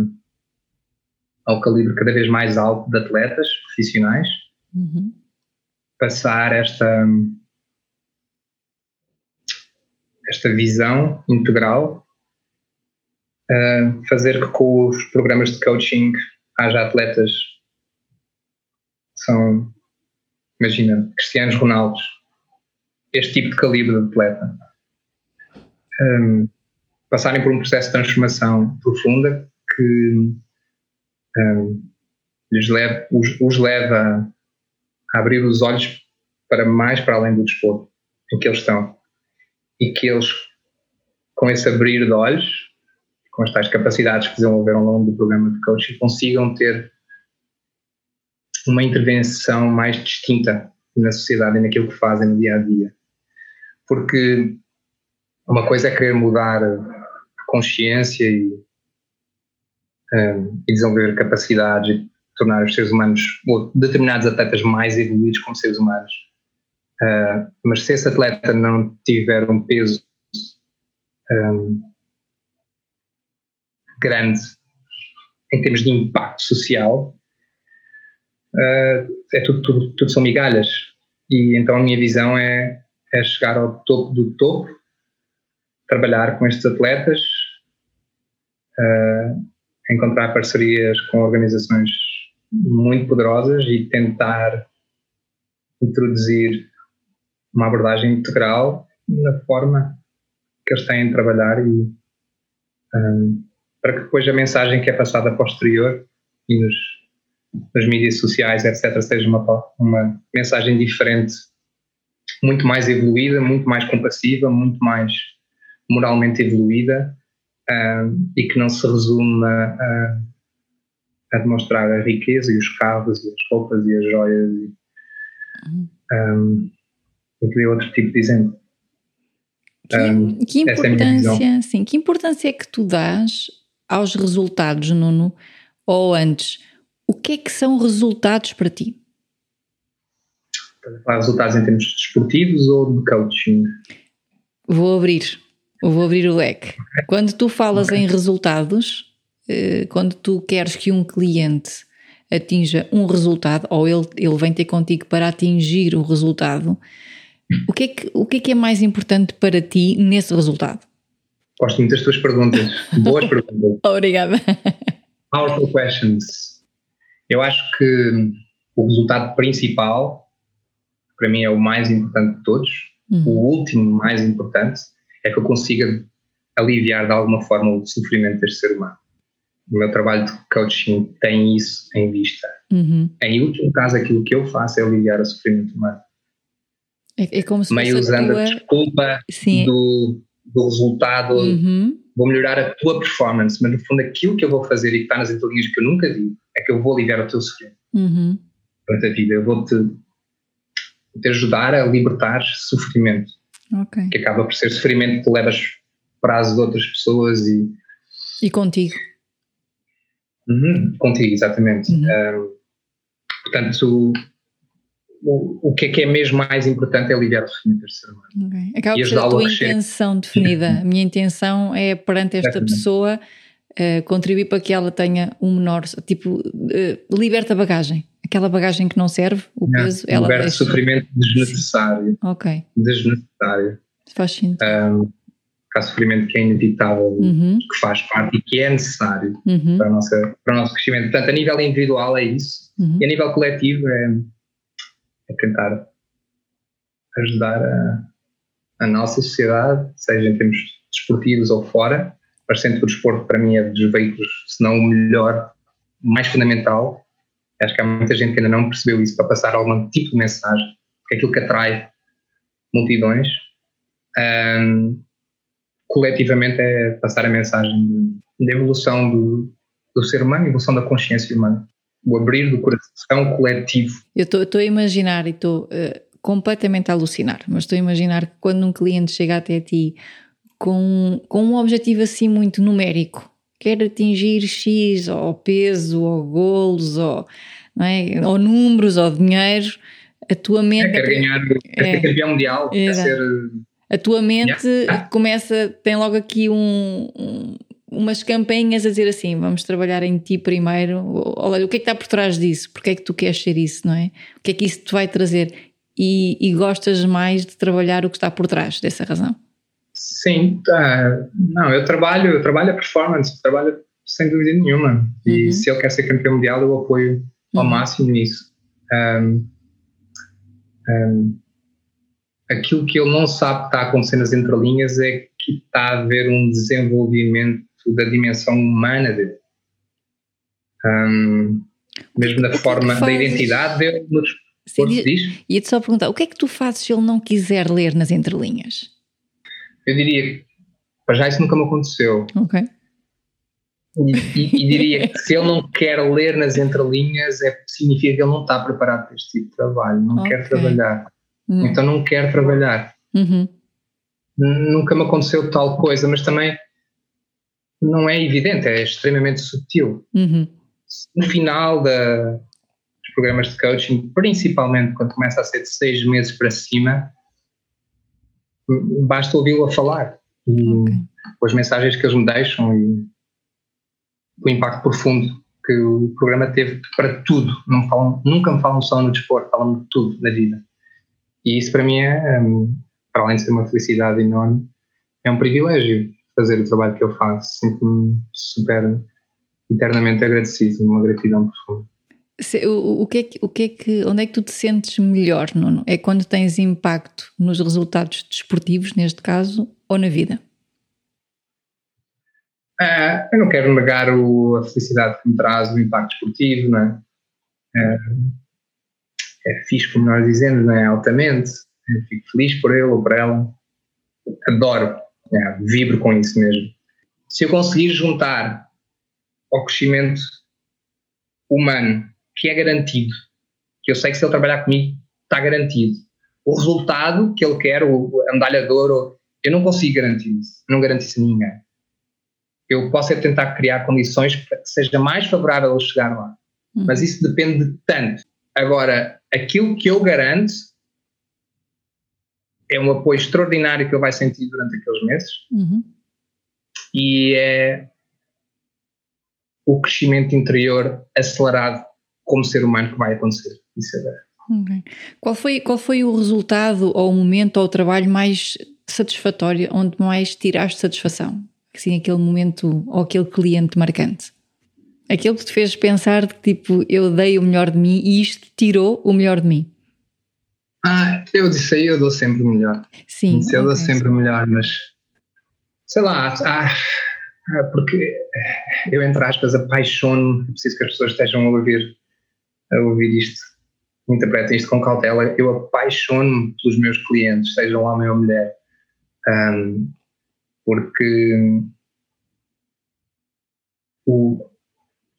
ao calibre cada vez mais alto de atletas profissionais, uhum. passar esta esta visão integral, uh, fazer que com os programas de coaching haja atletas que são, imagina, Cristianos Ronaldos, este tipo de calibre de atleta, um, passarem por um processo de transformação profunda que um, lhes leva, os, os leva a abrir os olhos para mais para além do desporto em que eles estão. E que eles com esse abrir de olhos, com as tais capacidades que desenvolveram ao longo do programa de coaching, consigam ter uma intervenção mais distinta na sociedade e naquilo que fazem no dia a dia. Porque uma coisa é querer mudar a consciência e, um, e desenvolver capacidades e tornar os seres humanos, ou determinados atletas mais evoluídos como seres humanos. Uh, mas se esse atleta não tiver um peso um, grande em termos de impacto social, é tudo, tudo, tudo, são migalhas. E então a minha visão é, é chegar ao topo do topo, trabalhar com estes atletas, uh, encontrar parcerias com organizações muito poderosas e tentar introduzir uma abordagem integral na forma que eles têm de trabalhar e um, para que depois a mensagem que é passada posterior e nos, nas mídias sociais, etc., seja uma, uma mensagem diferente, muito mais evoluída, muito mais compassiva, muito mais moralmente evoluída um, e que não se resume a, a, demonstrar a riqueza e os carros e as roupas e as joias e, um, e outro tipo de exemplo. Que, um, que é importância, é sim, que importância é que tu dás aos resultados, Nuno? Ou antes, o que é que são resultados para ti? Para resultados em termos desportivos ou de coaching? Vou abrir, vou abrir o leque. Quando tu falas okay. em resultados, eh, quando tu queres que um cliente atinja um resultado, ou ele, ele vem ter contigo para atingir o resultado, o que, é que, o que é que é mais importante para ti nesse resultado? Gosto muito das tuas perguntas. Boas perguntas. Obrigada. Powerful questions. Eu acho que o resultado principal, para mim, é o mais importante de todos. Uhum. O último mais importante é que eu consiga aliviar de alguma forma o sofrimento deste ser humano. O meu trabalho de coaching tem isso em vista. Uhum. Em último caso, aquilo que eu faço é aliviar o sofrimento humano. É, é como se Meio usando a, tua... a desculpa do, do resultado, uhum. vou melhorar a tua performance, mas no fundo aquilo que eu vou fazer e que está nas entrelinhas que eu nunca vi é que eu vou aliviar o teu sofrimento uhum. durante a vida. Eu vou-te te ajudar a libertar sofrimento, okay. que acaba por ser sofrimento que levas prazo de outras pessoas e. E contigo. Uhum, contigo, exatamente. Uhum. Um, portanto, o, o que é que é mesmo mais importante é aliviar o sofrimento deste ser humano. Okay. Acaba por ser a tua intenção definida. A minha intenção é perante esta Exatamente. pessoa uh, contribuir para que ela tenha um menor, tipo, uh, liberta a bagagem. Aquela bagagem que não serve, o não, peso, ela liberta deixa. sofrimento desnecessário. Ok. Desnecessário. Faz sentido. Um, há sofrimento que é inevitável, uhum. que faz parte e que é necessário uhum. para, nossa, para o nosso crescimento. Portanto, a nível individual é isso, uhum. e a nível coletivo é é tentar ajudar a, a nossa sociedade, seja em termos desportivos ou fora, mas sempre o desporto para mim é dos veículos, se não o melhor, mais fundamental. Acho que há muita gente que ainda não percebeu isso para passar algum tipo de mensagem, que é aquilo que atrai multidões. Um, coletivamente é passar a mensagem de, evolução do, do ser humano, evolução da consciência humana o abrir do coração coletivo. Eu estou a imaginar e estou uh, completamente a alucinar, mas estou a imaginar que quando um cliente chega até ti com, com um objetivo assim muito numérico, quer atingir X, ou peso, ou golos, ou, não é? ou números, ou dinheiro, a tua mente. É, quer ganhar, quer é, ser campeão mundial, quer ser. A tua mente yeah. começa, tem logo aqui um, um umas campanhas a dizer assim: vamos trabalhar em ti primeiro. Olha, o que é que está por trás disso? Porque é que tu queres ser isso, não é? O que é que isso te vai trazer? E, e gostas mais de trabalhar o que está por trás dessa razão? Sim, tá. não, eu trabalho, eu trabalho a performance, trabalho sem dúvida nenhuma. E uhum. se ele quer ser campeão mundial, eu apoio ao uhum. máximo nisso. Um, um, aquilo que ele não sabe que está acontecendo nas entrelinhas é que está a haver um desenvolvimento da dimensão humana dele. Um, mesmo da forma, da identidade dele nos Sim, Ia-te só perguntar, o que é que tu fazes se ele não quiser ler nas entrelinhas? Eu diria que Para já isso nunca me aconteceu. Ok. E, e, e, diria que se ele não quer ler nas entrelinhas, é, significa que ele não está preparado para este tipo de trabalho, não okay. quer trabalhar. Uhum. Então não quer trabalhar. Uhum. Nunca me aconteceu tal coisa, mas também não é evidente, é extremamente sutil. Uhum. No final da, dos programas de coaching, principalmente quando começa a ser de seis meses para cima, basta ouvi-lo a falar. E okay. as mensagens que eles me deixam e o impacto profundo que o programa teve para tudo. Não falam, nunca me falam só no desporto, falam de tudo na vida. E isso para mim é, para além de ser uma felicidade enorme, é um privilégio fazer o trabalho que eu faço. Sinto-me super eternamente agradecido, uma gratidão profunda. O, o, que é que, o que é que, onde é que tu te sentes melhor, Nuno? É quando tens impacto nos resultados desportivos, neste caso, ou na vida? Ah, eu não quero negar o, a felicidade que me traz o impacto esportivo, não é? É, é fixe, como nós dizemos, é? Altamente. Eu fico feliz por ele ou por ela. Adoro, é, vibro com isso mesmo. Se eu conseguir juntar ao crescimento humano, que é garantido, que eu sei que se ele trabalhar comigo, está garantido. O resultado que ele quer, o, a medalha de ouro, eu não consigo garantir isso. Não garanto isso a ninguém eu posso é tentar criar condições para que seja mais favorável eu chegar lá. Uhum. Mas isso depende de tanto. Agora, aquilo que eu garanto é um apoio extraordinário que ele vai sentir durante aqueles meses uhum. e é o crescimento interior acelerado como ser humano que vai acontecer. Isso é okay. qual, foi, qual foi o resultado ou o momento ou o trabalho mais satisfatório onde mais tiraste satisfação? assim, aquele momento ou aquele cliente marcante? Aquele que te fez pensar que tipo, eu dei o melhor de mim e isto tirou o melhor de mim? Ah, eu disse aí, eu dou sempre o melhor. Sim. Disse, eu dou sempre o melhor, mas sei lá, ah, porque eu, entre aspas, apaixono, preciso que as pessoas estejam a ouvir, a ouvir isto, interpretem isto com cautela. Eu apaixono pelos meus clientes, sejam homem ou mulher. Um, porque o,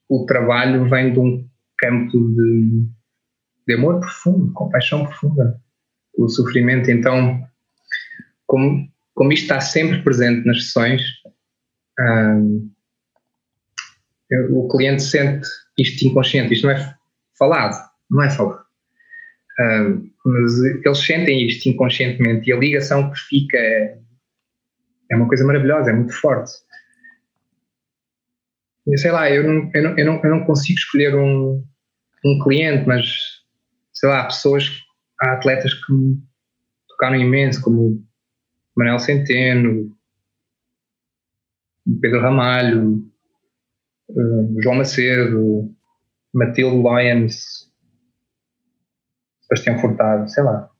o trabalho vem de um campo de, de amor profundo, compaixão profunda. O sofrimento, então, como, como isto está sempre presente nas sessões, hum, o cliente sente isto inconsciente, isto não é falado, não é falado. Hum, mas eles sentem isto inconscientemente e a ligação que fica é é uma coisa maravilhosa, é muito forte. E, sei lá, eu não, eu não, eu não, eu não consigo escolher um, um cliente, mas sei lá, há pessoas, há atletas que me tocaram imenso, como Manel Centeno, Pedro Ramalho, uh, João Macedo, Matilde Lyons, Sebastião Furtado, sei lá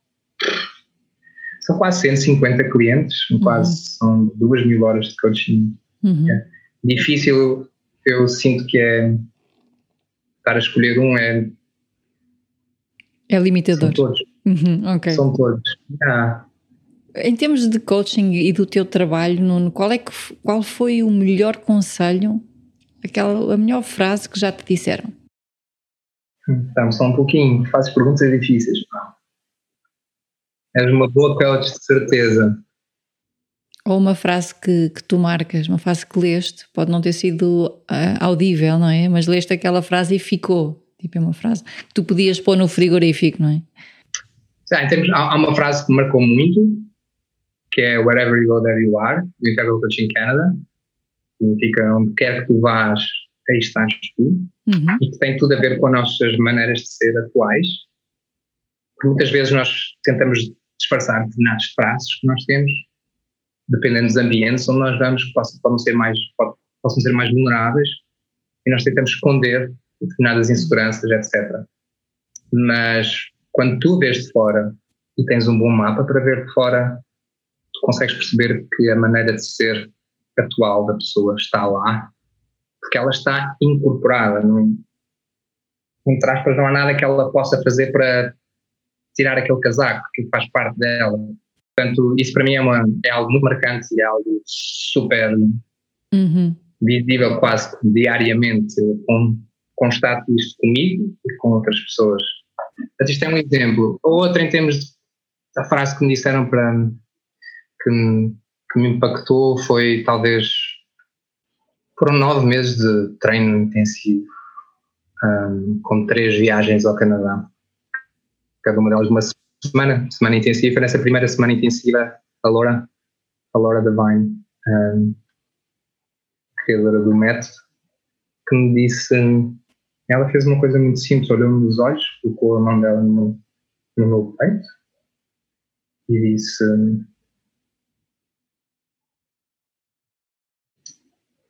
são quase 150 clientes, uhum. quase são 2 mil horas de coaching. Uhum. É difícil, eu sinto que é estar a escolher um é. É limitador. São todos. Uhum, okay. São todos. Ah. Em termos de coaching e do teu trabalho, Nuno, qual, é que, qual foi o melhor conselho, aquela, a melhor frase que já te disseram? Estamos só um pouquinho, fazes perguntas difíceis. És uma boa coach, de certeza. Ou uma frase que, que tu marcas, uma frase que leste, pode não ter sido uh, audível, não é? Mas leste aquela frase e ficou. Tipo, é uma frase que tu podias pôr no frigorífico, não é? Sim, termos, há, há, uma frase que me marcou muito, que é Wherever you go, there you are, do Integral Coaching Canada. Significa onde quer que tu vás, aí estás tu. Uhum. E que tem tudo a ver com as nossas maneiras de ser atuais. Muitas vezes nós tentamos disfarçar determinados traços que nós temos, dependendo dos ambientes onde nós vamos, que possam, possam, ser, mais, possam ser mais vulneráveis, e nós tentamos esconder determinadas inseguranças, etc. Mas quando tu vês de fora e tens um bom mapa para ver de fora, tu consegues perceber que a maneira de ser atual da pessoa está lá, porque ela está incorporada. Não, entre aspas, não há nada que ela possa fazer para tirar aquele casaco que faz parte dela. Portanto, isso para mim é, uma, é algo muito marcante e é algo super Uhum. visível quase diariamente. Com, constato isto comigo e com outras pessoas. Portanto, isto é um exemplo. Outro em termos de, a frase que me disseram para que, que me impactou foi talvez foram nove meses de treino intensivo ahm, com três viagens ao Canadá. Cada uma delas uma semana semana intensiva. Nessa primeira semana intensiva a Laura a Laura Devine ahm, criadora do método que me disse ela fez uma coisa muito simples olhou-me nos olhos colocou a mão dela no no meu peito e disse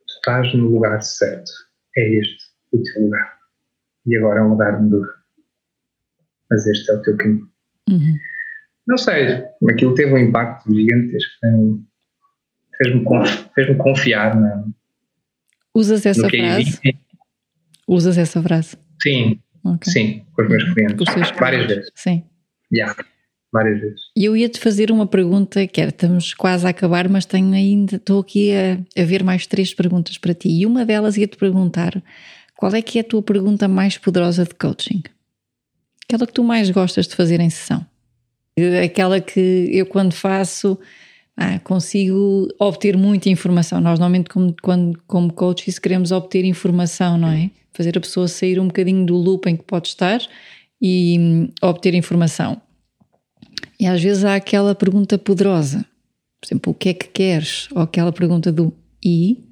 tu estás no lugar certo é este o teu lugar e agora é um lugar duro mas este é o teu caminho Uhum. não sei, aquilo teve um impacto gigantesco em- fez-me fez-me confiar na, Usas essa frase? Usas essa frase? sim, Ok. sim, com os meus clientes várias vezes, Sim. já, várias vezes E eu ia-te fazer uma pergunta, que era, estamos quase a acabar, mas tenho ainda, estou aqui a, a ver mais três perguntas para ti. E uma delas ia-te perguntar qual é que é a tua pergunta mais poderosa de coaching? Aquela que tu mais gostas de fazer em sessão. Aquela que eu quando faço ah, consigo obter muita informação. Nós normalmente como, quando, como coaches queremos obter informação, não é? Fazer a pessoa sair um bocadinho do loop em que pode estar e hum, obter informação. E às vezes há aquela pergunta poderosa, por exemplo, o que é que queres? Ou aquela pergunta do e,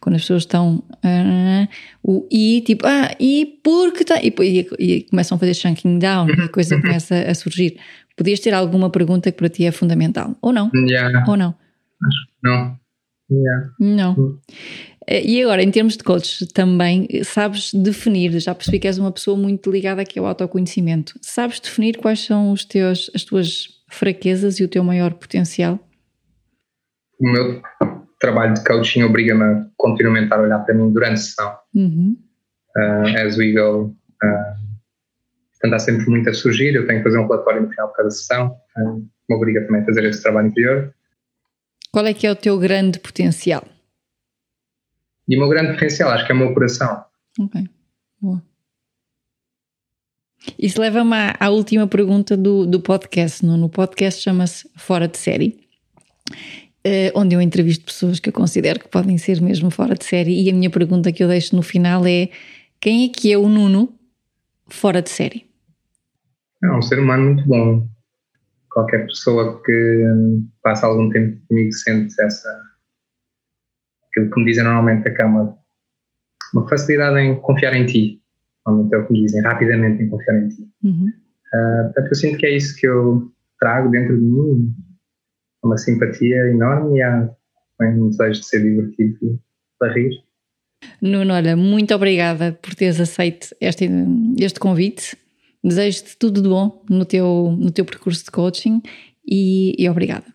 quando as pessoas estão ah, o e, tipo, ah, e porque tá, e, e, e começam a fazer chunking down e a coisa começa a surgir. Podias ter alguma pergunta que para ti é fundamental? Ou não? já, Ou não? não já, Não. Hum. Eh, E agora, em termos de coach, também sabes definir, já percebi que és uma pessoa muito ligada aqui ao autoconhecimento. Sabes definir quais são os teus, as tuas fraquezas e o teu maior potencial? o meu trabalho de coaching obriga-me a continuamente a olhar para mim durante a sessão Uhum. uh, as we go. Uh, portanto, há sempre muito a surgir. Eu tenho que fazer um relatório no final de cada sessão. Uh, me obriga também a fazer esse trabalho interior. Qual é que é o teu grande potencial? E o meu grande potencial, acho que é o meu coração. Ok, boa. Isso leva-me à, à última pergunta do, do podcast. No, no podcast chama-se Fora de Série, eh, onde eu entrevisto pessoas que eu considero que podem ser mesmo fora de série. E a minha pergunta que eu deixo no final é: quem é que é o Nuno fora de série? É um ser humano muito bom. Qualquer pessoa que hum, passa algum tempo comigo sente essa. Aquilo que me dizem normalmente que há uma, facilidade em confiar em ti. Normalmente é o que me dizem, rapidamente em confiar em ti. Uhum. Uh, portanto, eu sinto que é isso que eu trago dentro de mim, uma simpatia enorme e há também um desejo de ser divertido e para rir. Nuno, olha, muito obrigada por teres aceito este, este convite. Desejo-te tudo de bom no teu, no teu percurso de coaching e, e obrigada.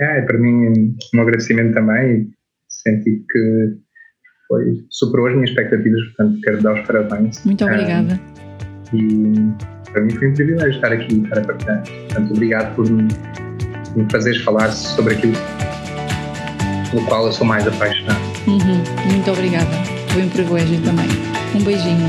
É, para mim um agradecimento também, senti que foi, superou as minhas expectativas, portanto quero dar os parabéns. Muito obrigada. Uh, e para mim foi um privilégio estar aqui para partilhar. Portanto, obrigado por me, me fazeres falar sobre aquilo pelo qual eu sou mais apaixonado. Uhum, muito obrigada. Foi um privilégio também. Um beijinho.